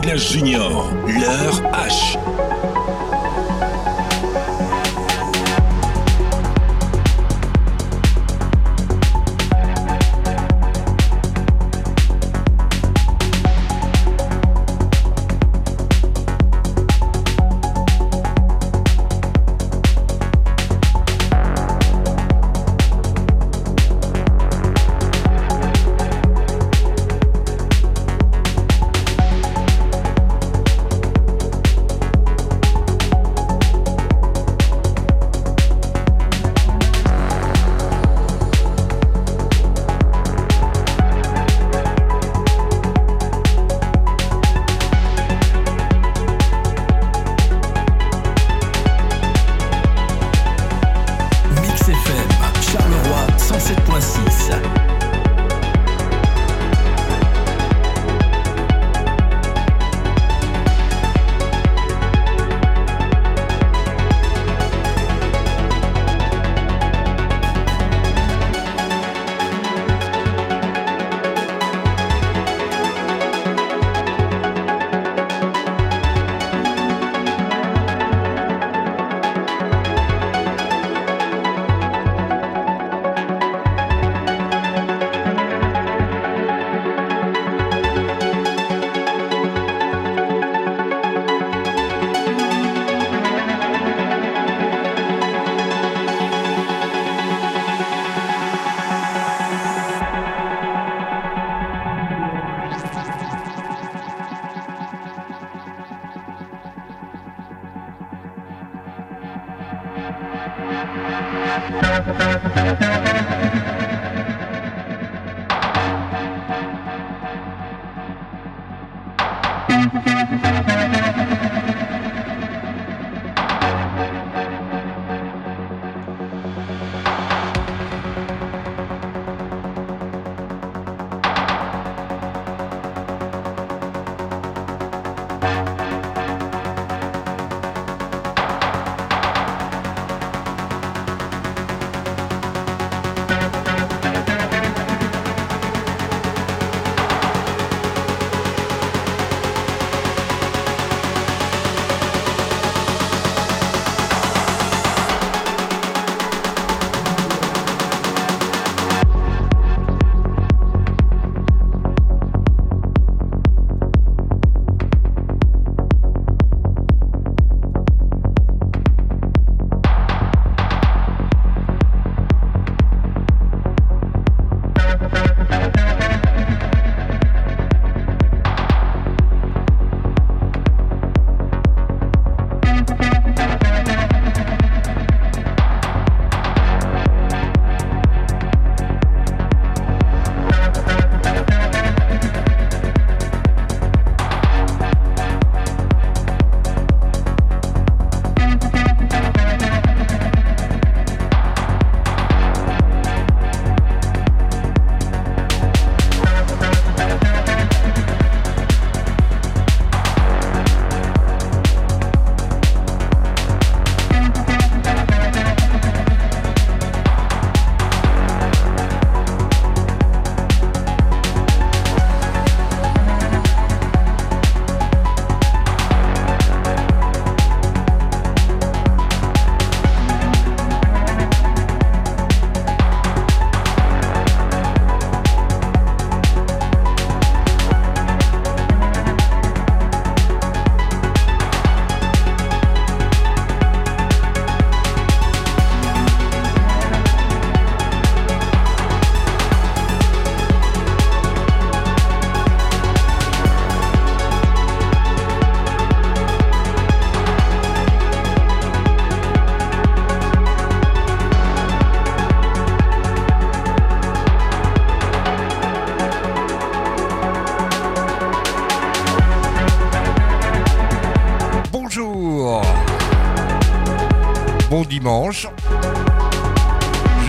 Douglas Junior, leur H.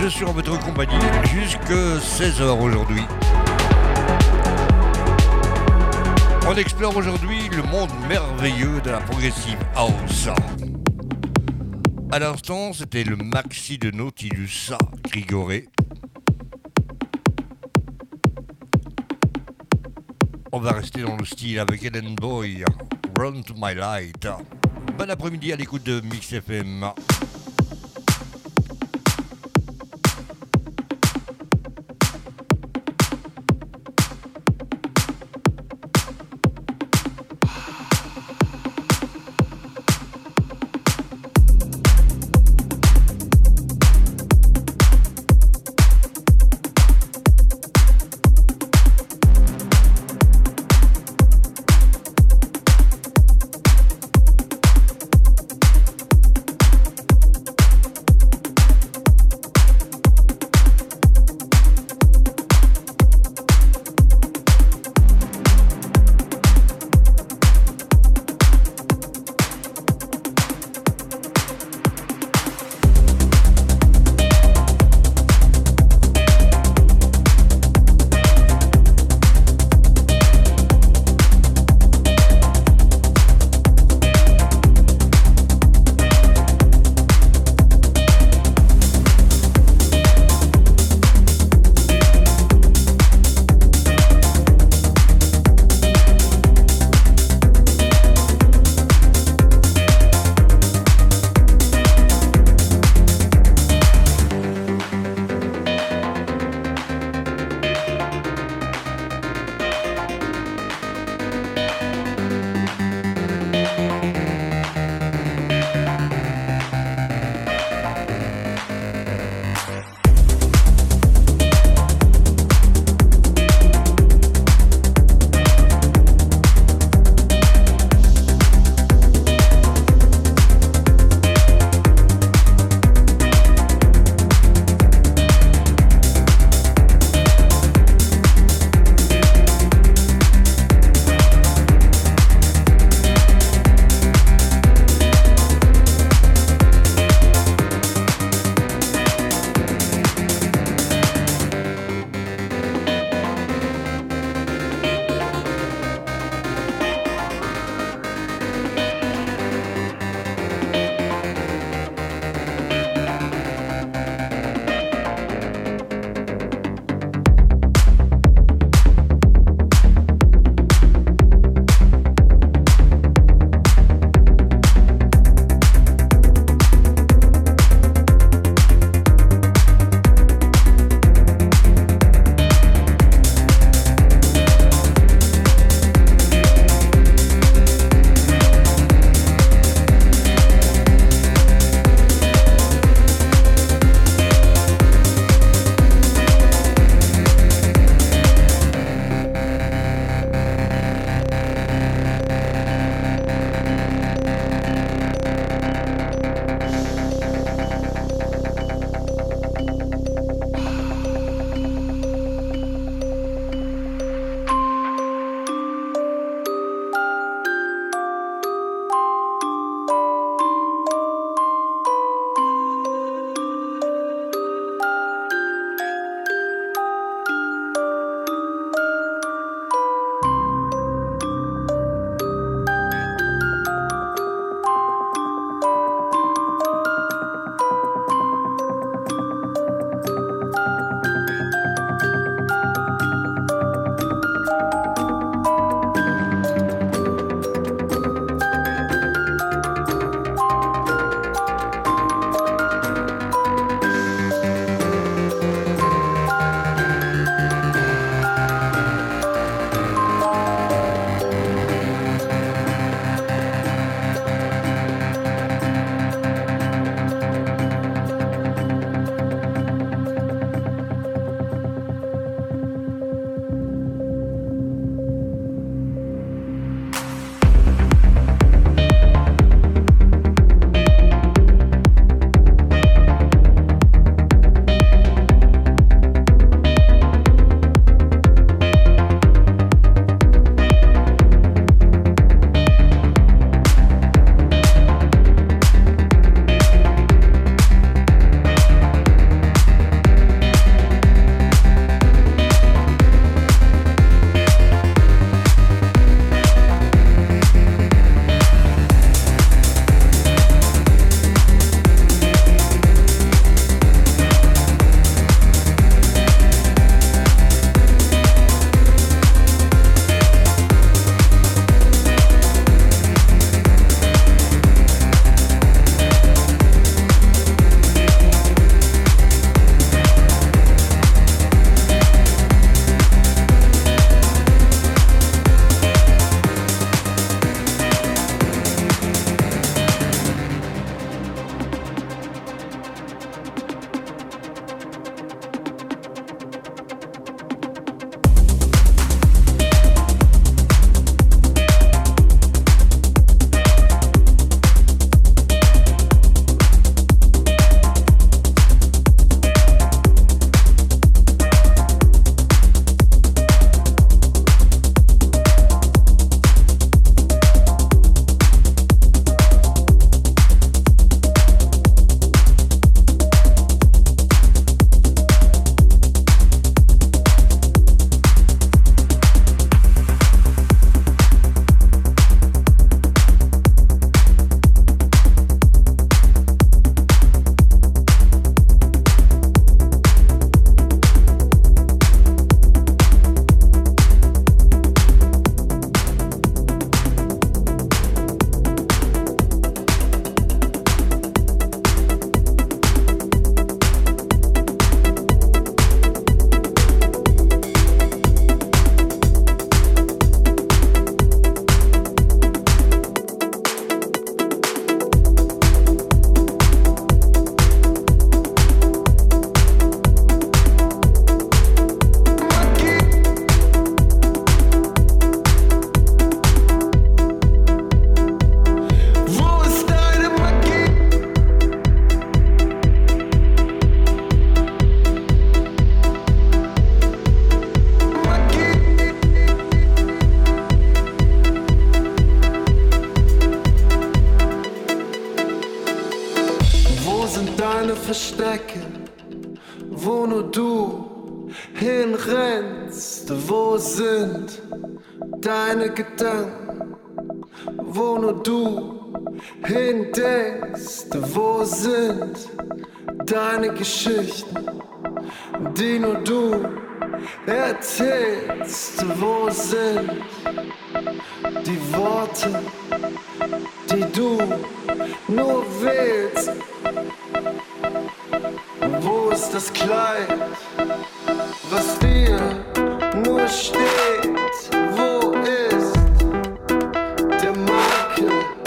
Je suis en votre compagnie jusque 16h aujourd'hui. On explore aujourd'hui le monde merveilleux de la progressive house. À l'instant, c'était le maxi de Nautilus Grigoré. On va rester dans le style avec Ellen Boy, Run to My Light. Bon après-midi à l'écoute de Mix FM. Deine Geschichten, die nur du erzählst? Wo sind die Worte, die du nur willst? Wo ist das Kleid, was dir nur steht? Wo ist der Makel,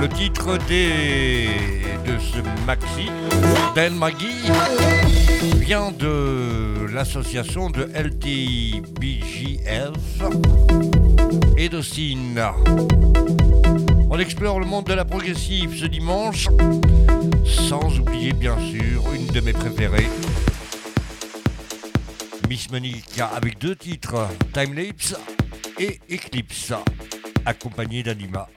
Le titre des... de ce maxi, Dan Maggie, vient de l'association de LTBJF et de. On explore le monde de la progressive ce dimanche, sans oublier bien sûr une de mes préférées, Miss Monica avec deux titres, Timelapse et Eclipse, accompagné d'Anima.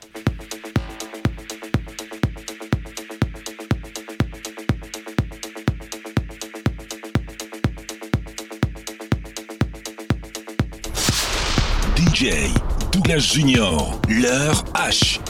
DJ Douglas Junior, l'heure H.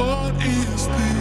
What is this?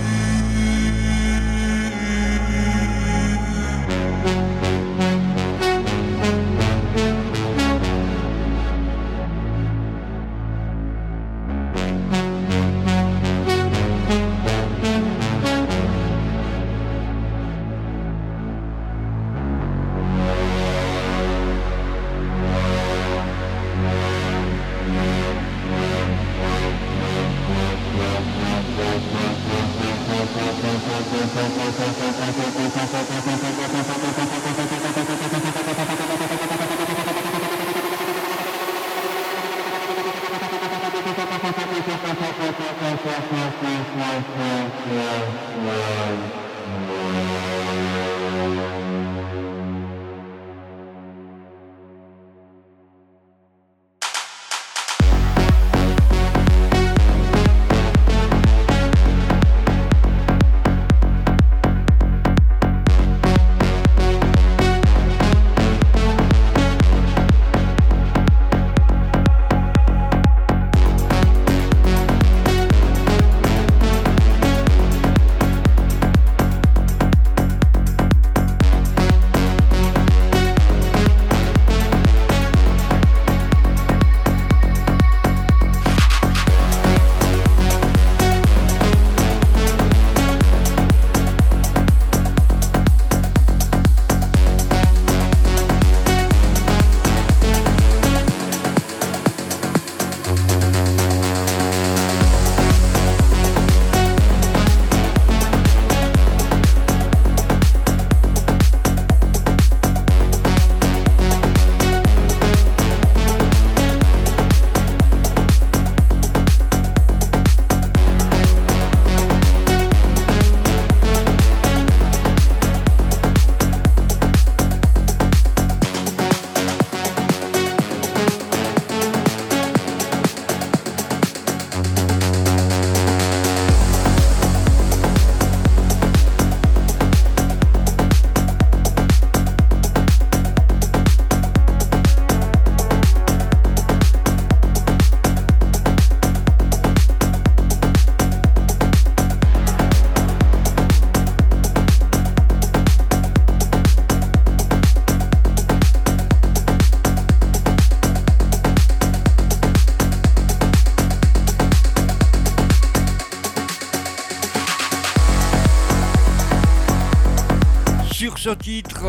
Titre,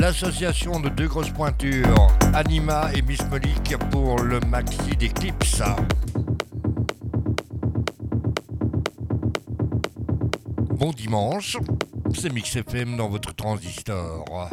l'association de deux grosses pointures, Anima et Monique pour le maxi d'Eclipse. Bon dimanche, c'est Mix FM dans votre transistor.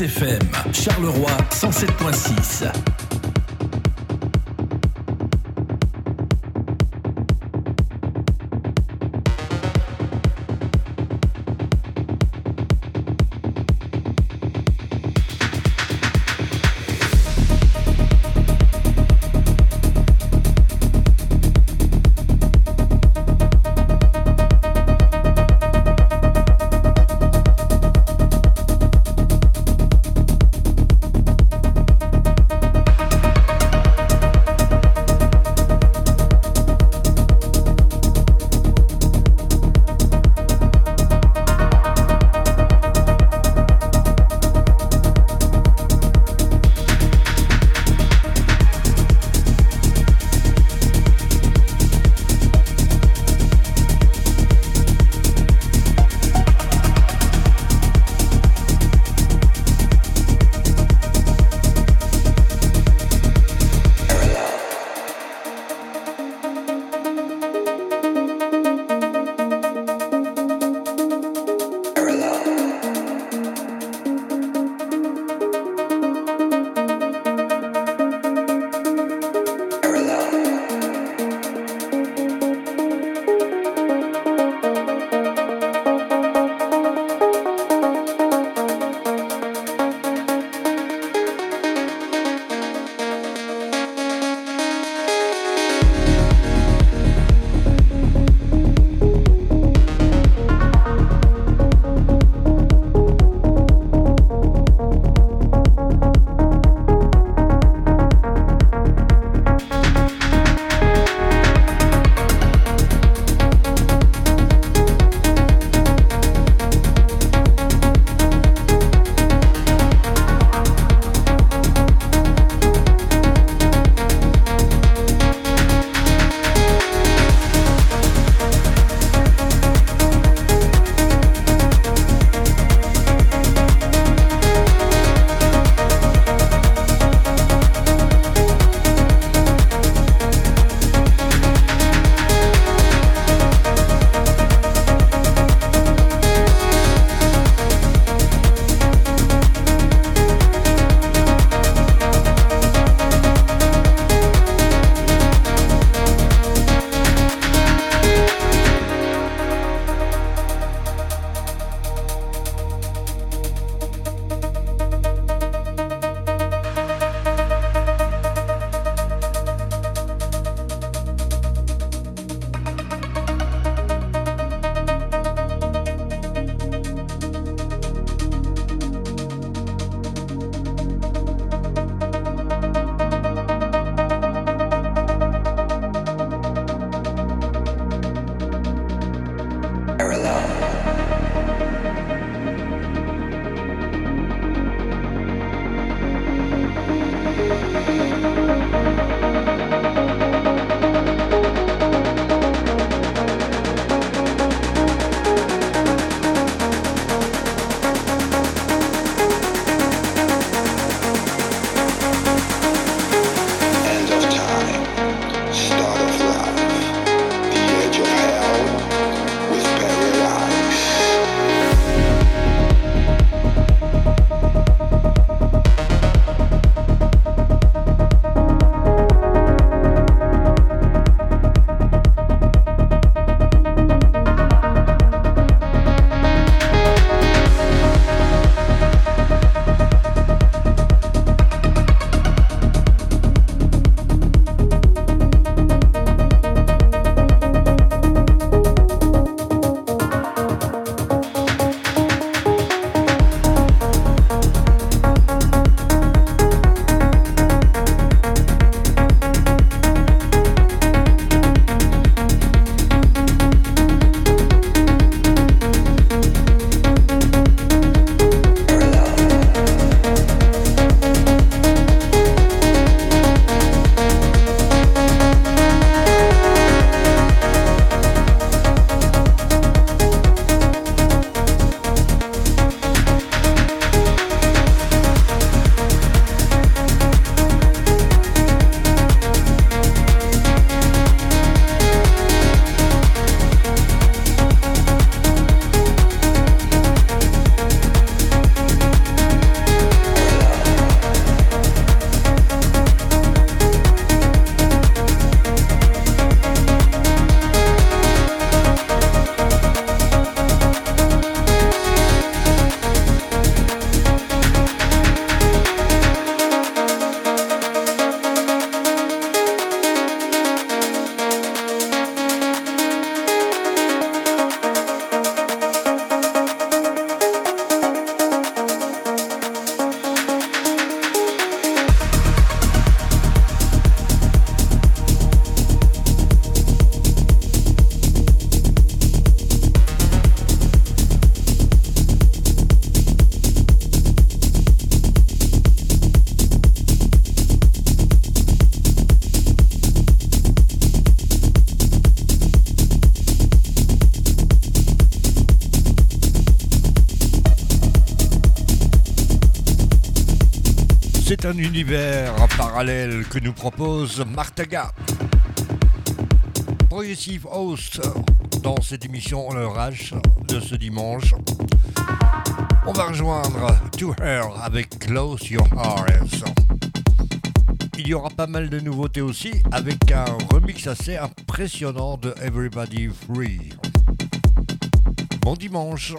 Mix FM, Charleroi 107.6. un univers parallèle que nous propose Martaga. Progressive Host dans cette émission Le de ce dimanche. On va rejoindre To Her avec Close Your Heart. Il y aura pas mal de nouveautés aussi avec un remix assez impressionnant de Everybody Free. Bon dimanche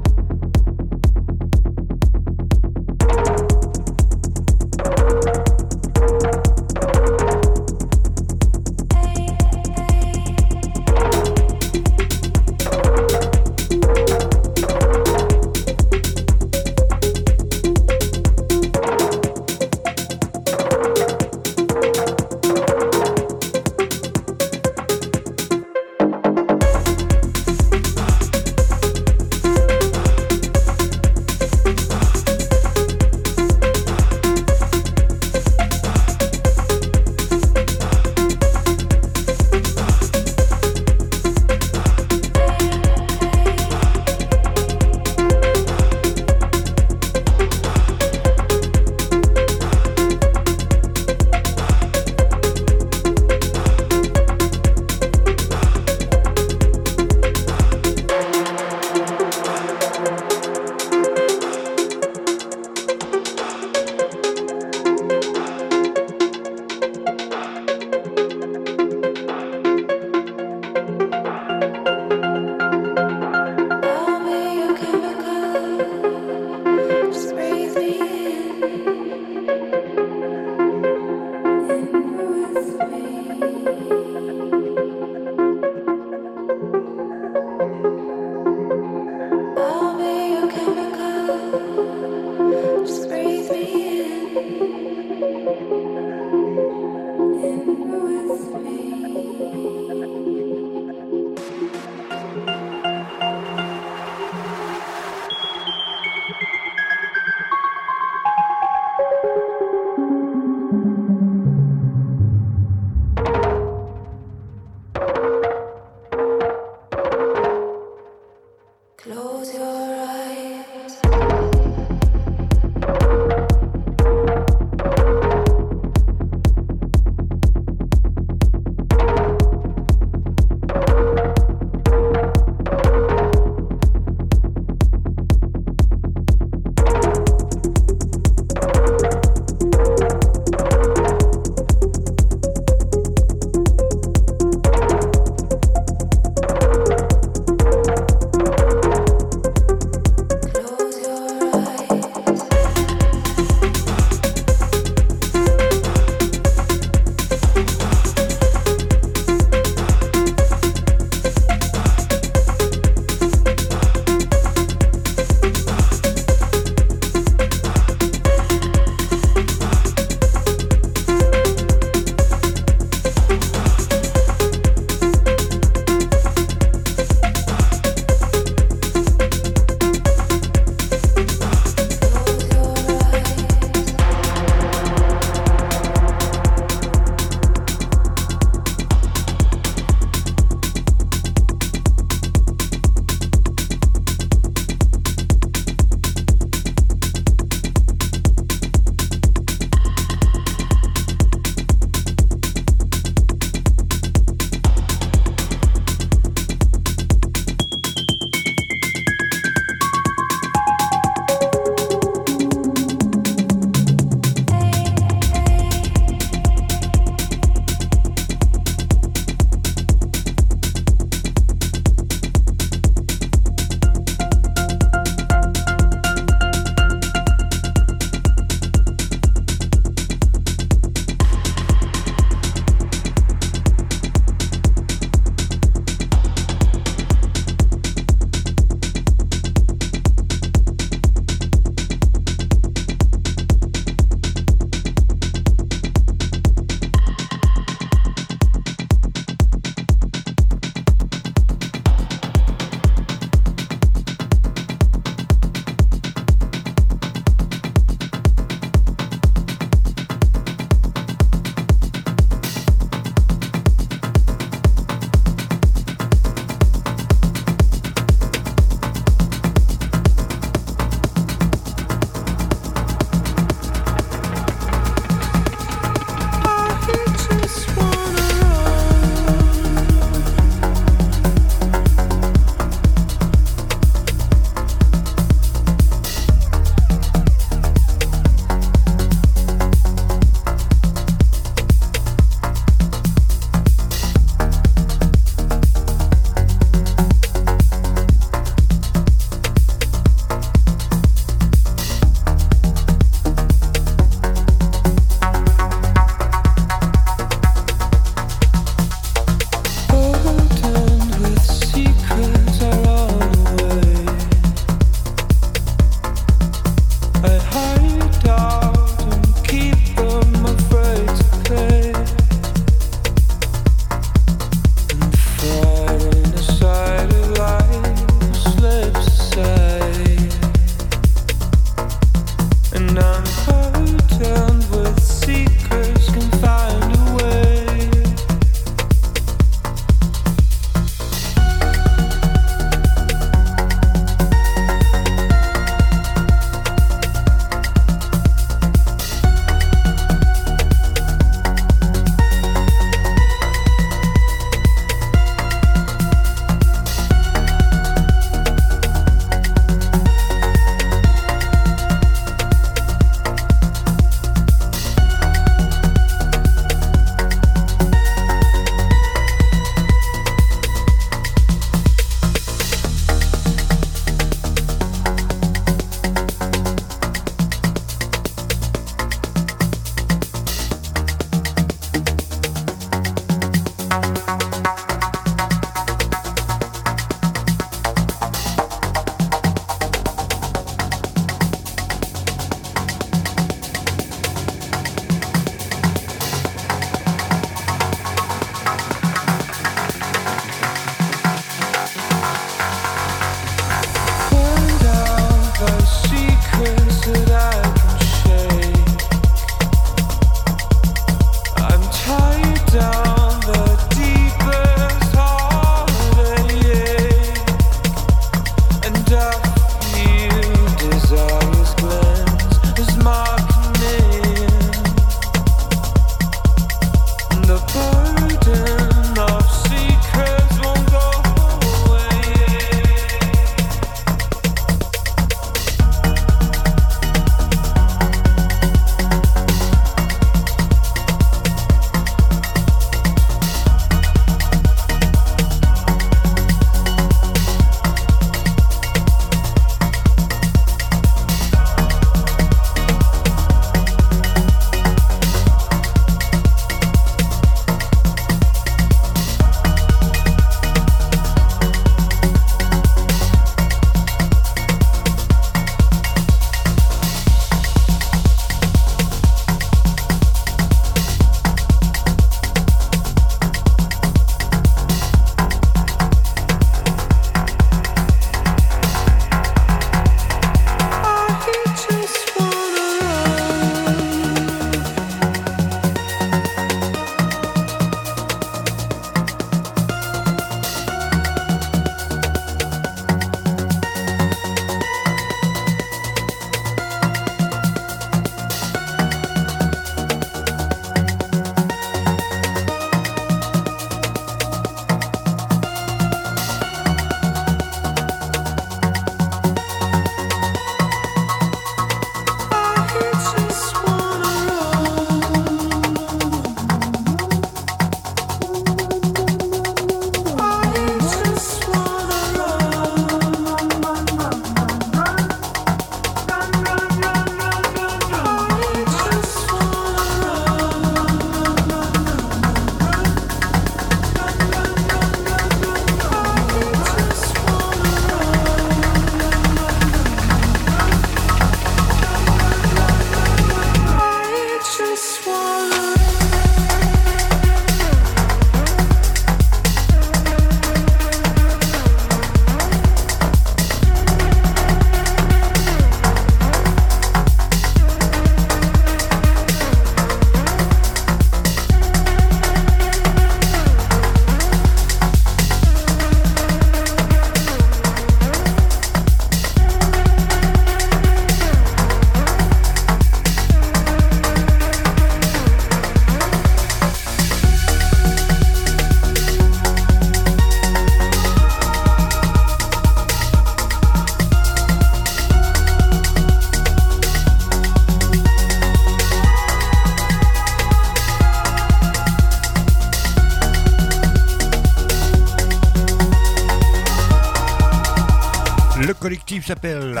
s'appelle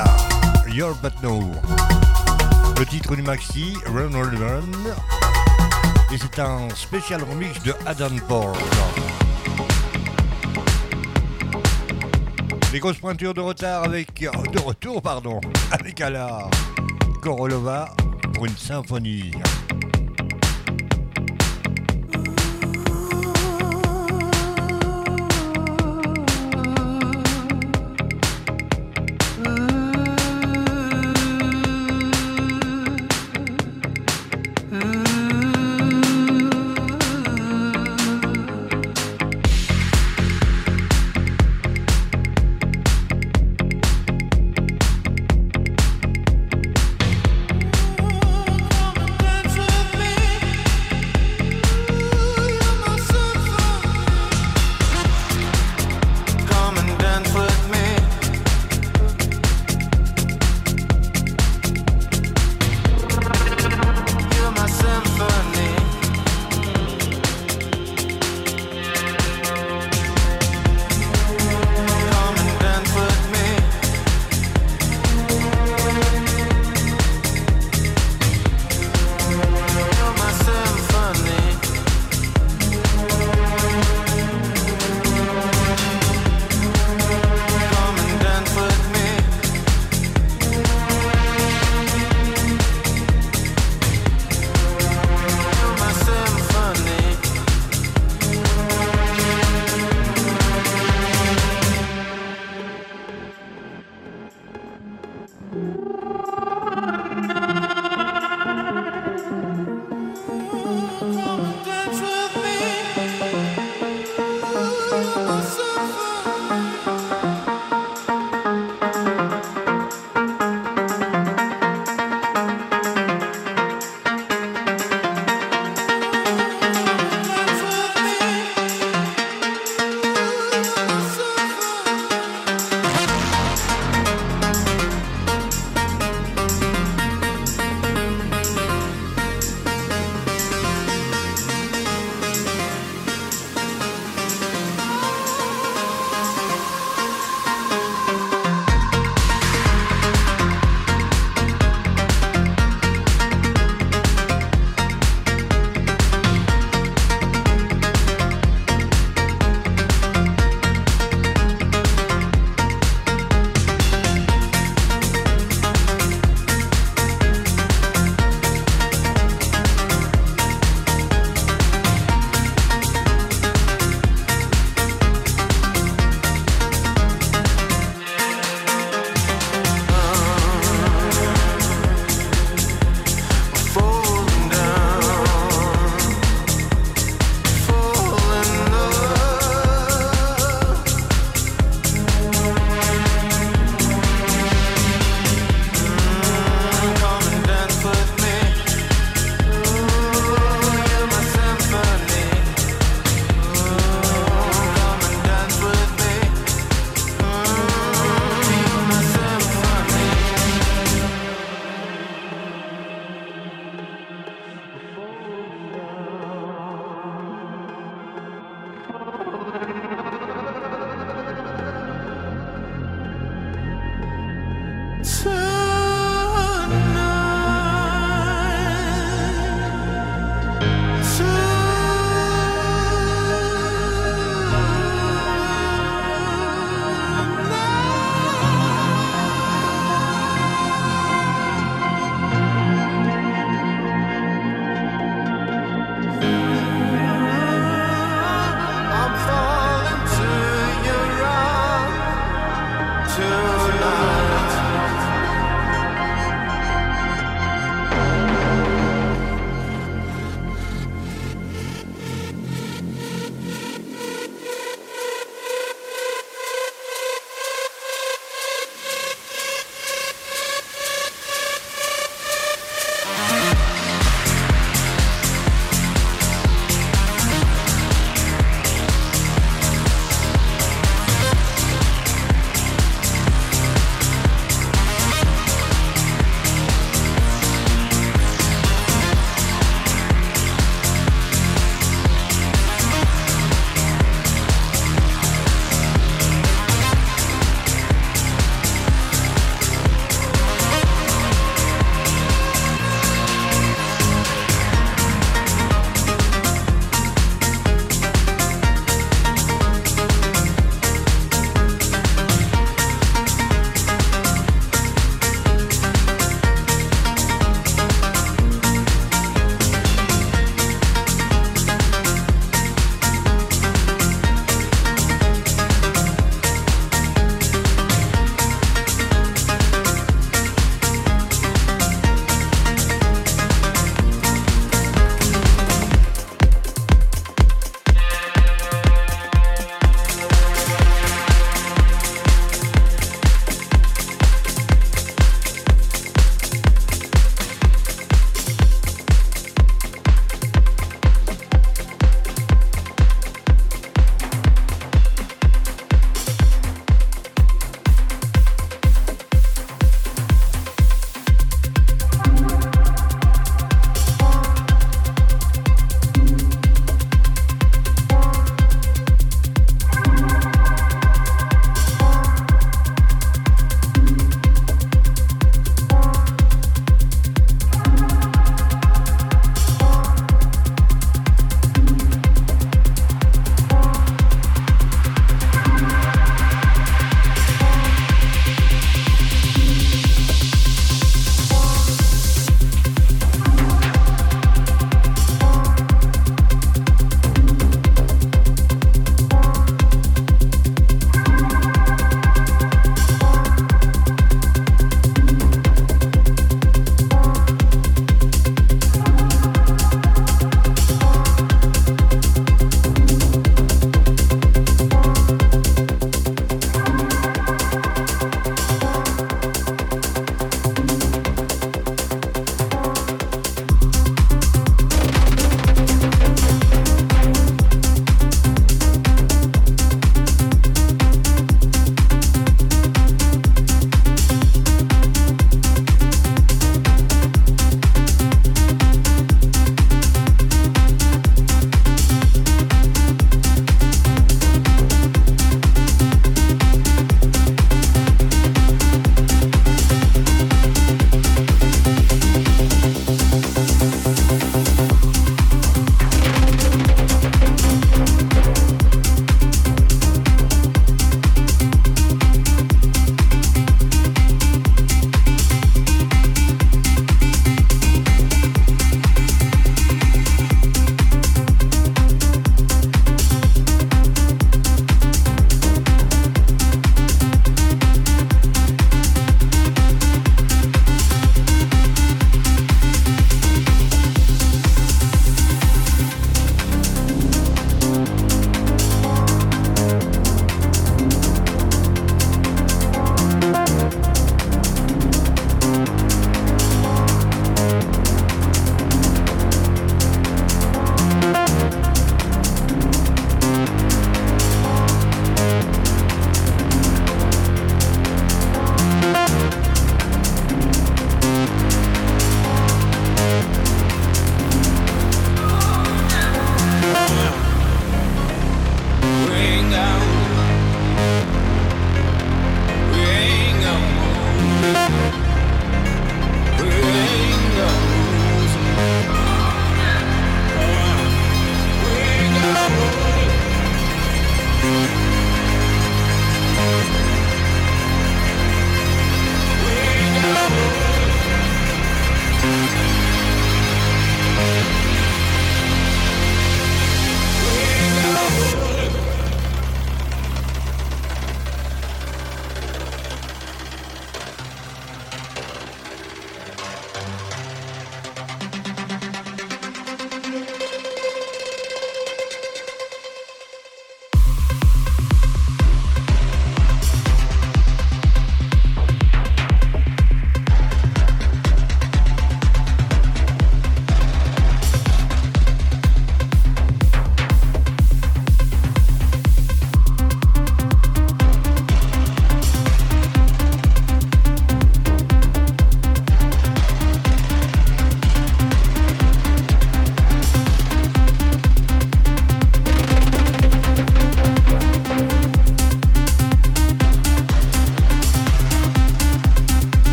Your But No. Le titre du maxi, Run Run Run. Et c'est un spécial remix de Adam Paul. Les grosses pointures de retard avec. de retour, pardon, avec Ala Korolova pour une symphonie.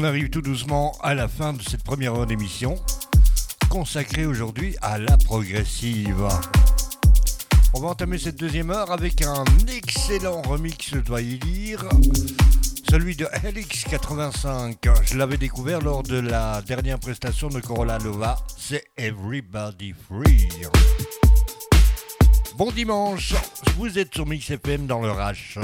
On arrive tout doucement à la fin de cette première heure d'émission, consacrée aujourd'hui à la progressive. On va entamer cette deuxième heure avec un excellent remix, je dois y dire, celui de LX85. Je l'avais découvert lors de la dernière prestation de Corolla Nova, c'est Everybody Free. Bon dimanche, vous êtes sur Mix FM dans le H.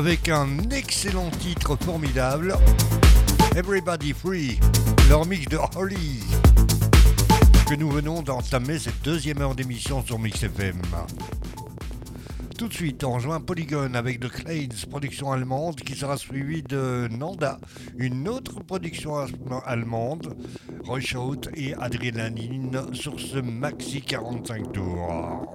avec un excellent titre formidable, Everybody Free, leur mix de Holly, que nous venons d'entamer cette deuxième heure d'émission sur Mix FM. Tout de suite, on rejoint Polygon avec The Clanes, production allemande, qui sera suivie de Nanda, une autre production allemande, Roychout et Adrénaline sur ce maxi 45 tours.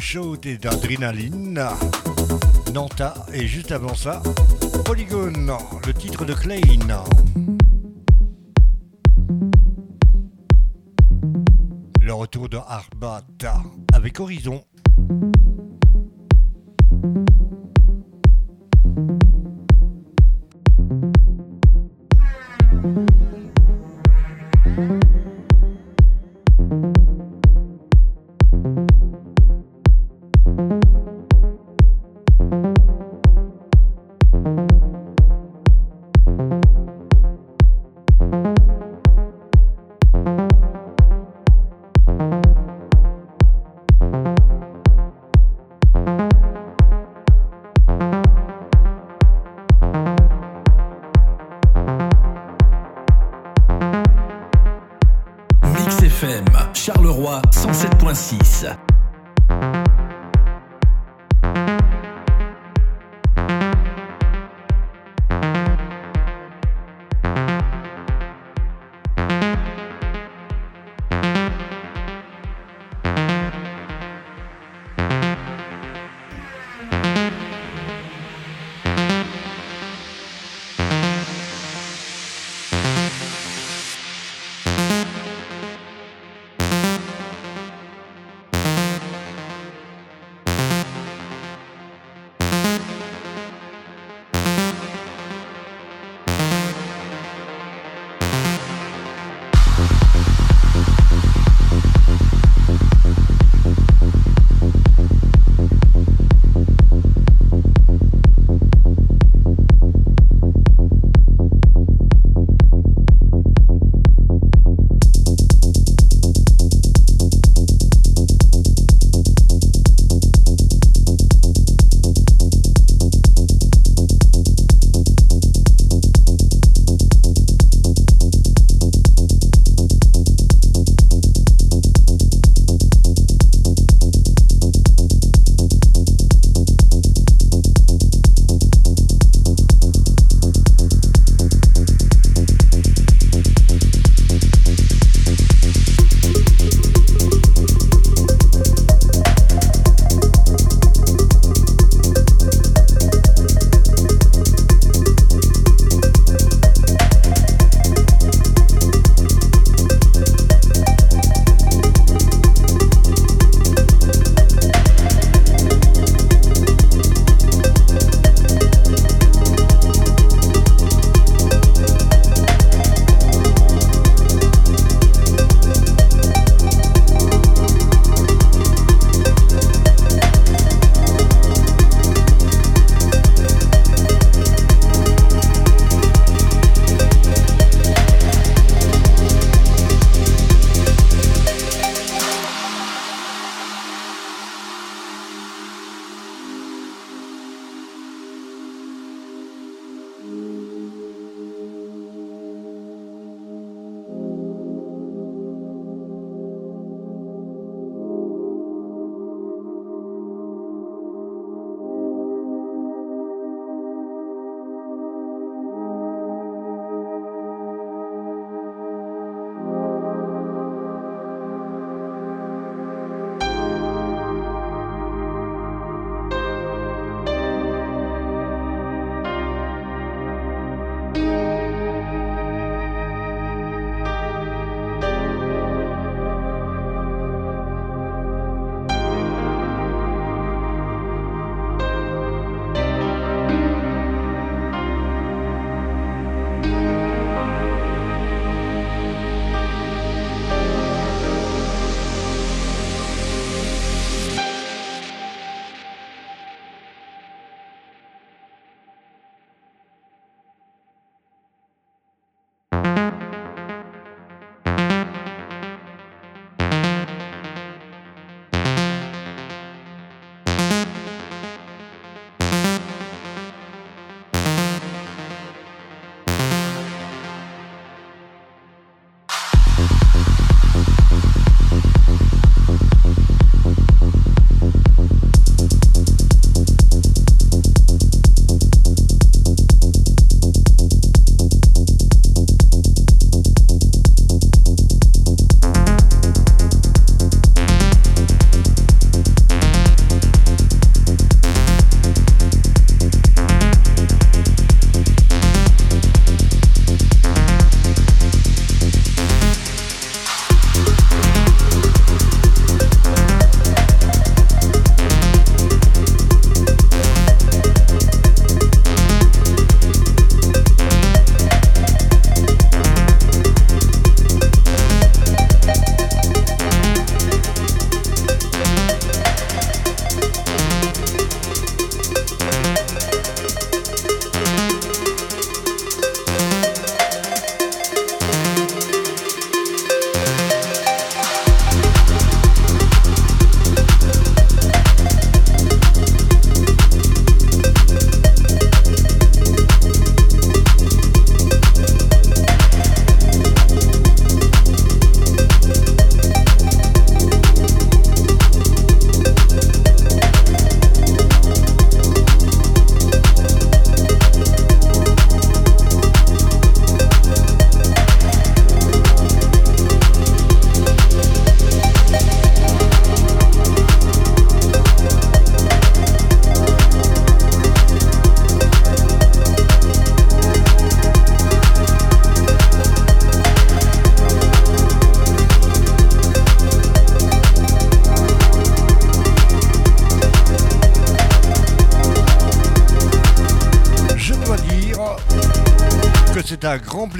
Show et d'Adrénaline. Nanta et juste avant ça, Polygone, le titre de Klein. Le retour de Arbat avec Horizon.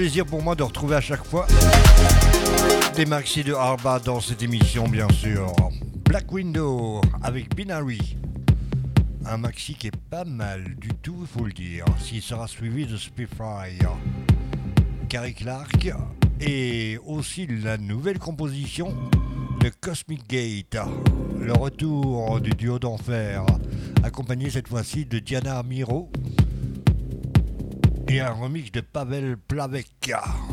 Plaisir pour moi de retrouver à chaque fois des maxi de Arba dans cette émission, bien sûr. Black Window avec Binary. Un maxi qui est pas mal du tout, il faut le dire. S'il sera suivi de Spitfire, Gary Clark et aussi la nouvelle composition de Cosmic Gate. Le retour du duo d'enfer, accompagné cette fois-ci de Diana Miro et un remix de Pavel Plavek. God.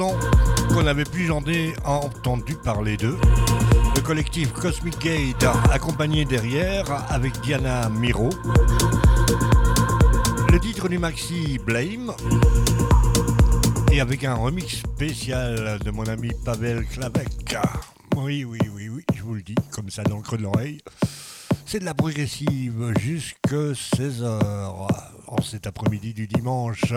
Qu'on n'avait plus jamais entendu parler d'eux. Le collectif Cosmic Gate accompagné derrière avec Diana Miro. Le titre du maxi Blame et avec un remix spécial de mon ami Pavel Klavek. Oui, oui, oui, oui, je vous le dis, comme ça dans le creux de l'oreille. C'est de la progressive jusque 16h en cet après-midi du dimanche.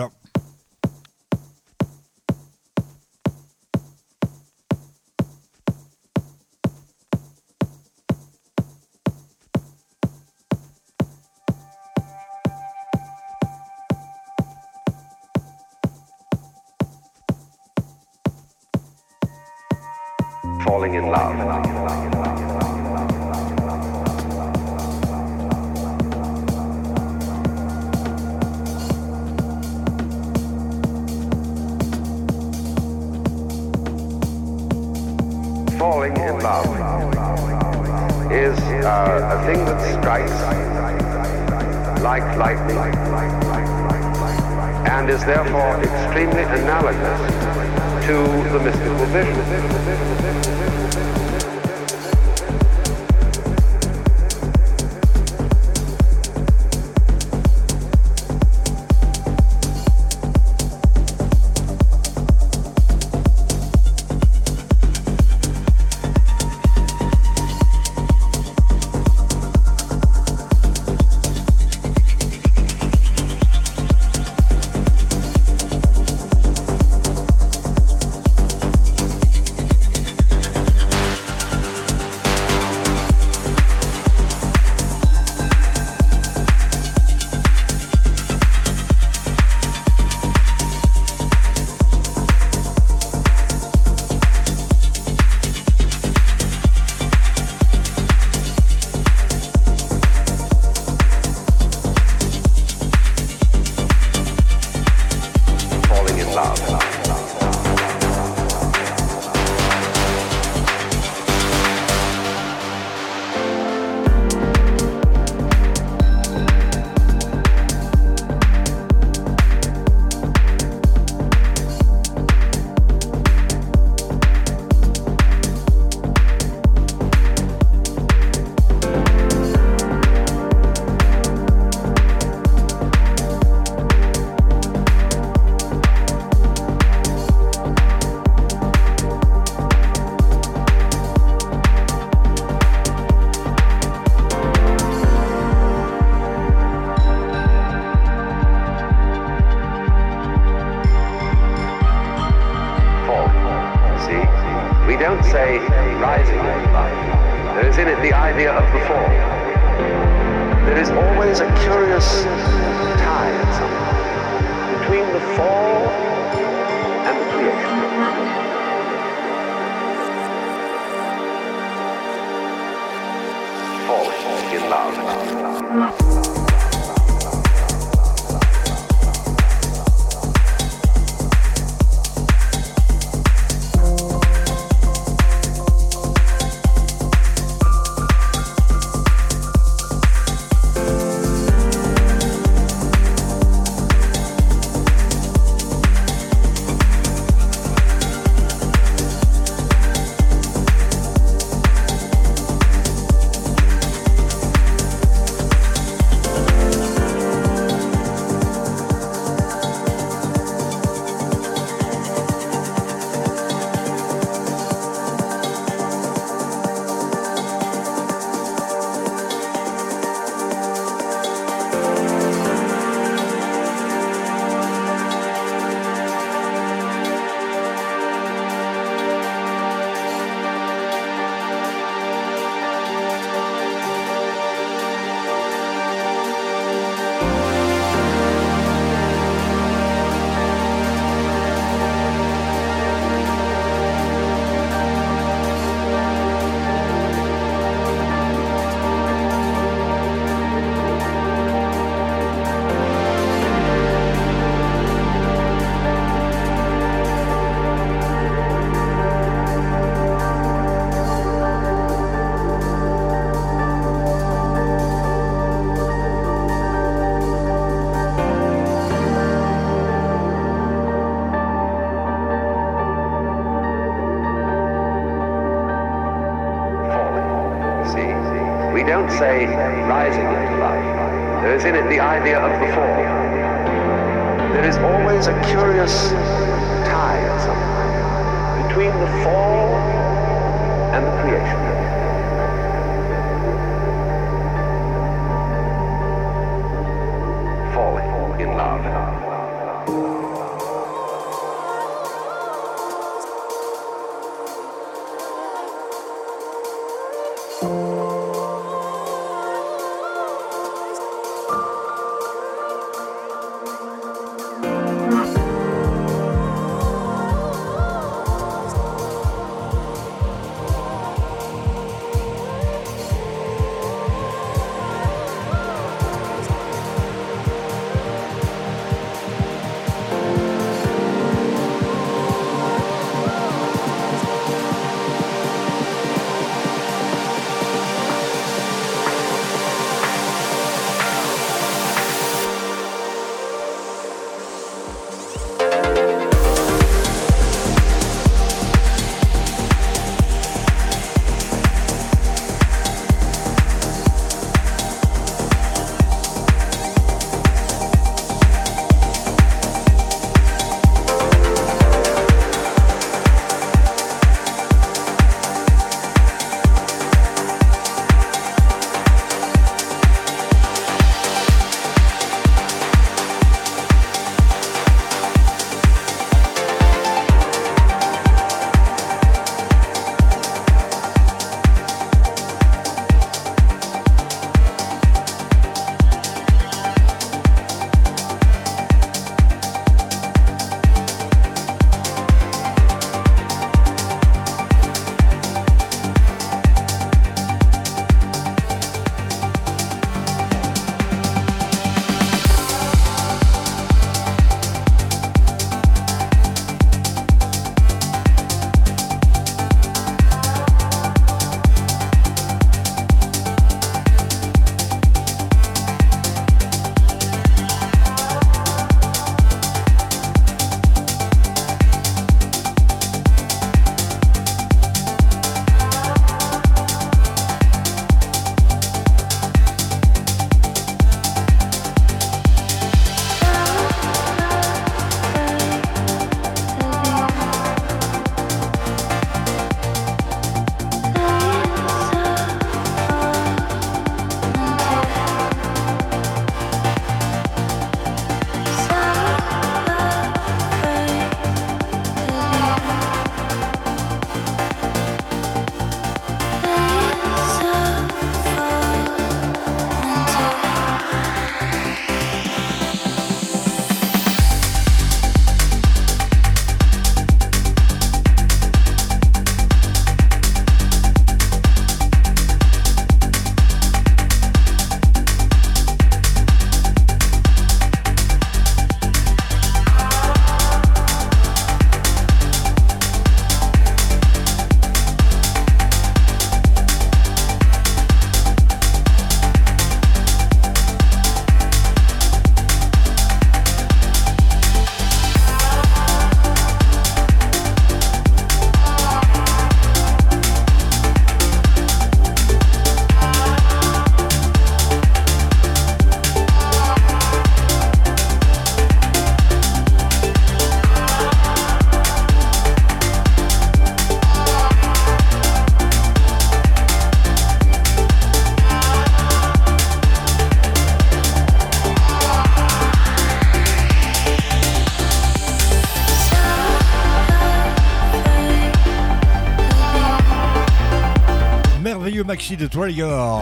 Maxi de Trigger.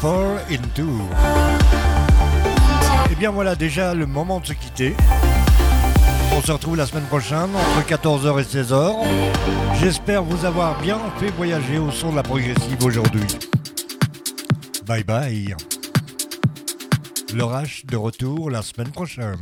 Fall into. Et bien voilà déjà le moment de se quitter. On se retrouve la semaine prochaine entre 14h et 16h. J'espère vous avoir bien fait voyager au son de la progressive aujourd'hui. Bye bye. L'orage de retour la semaine prochaine.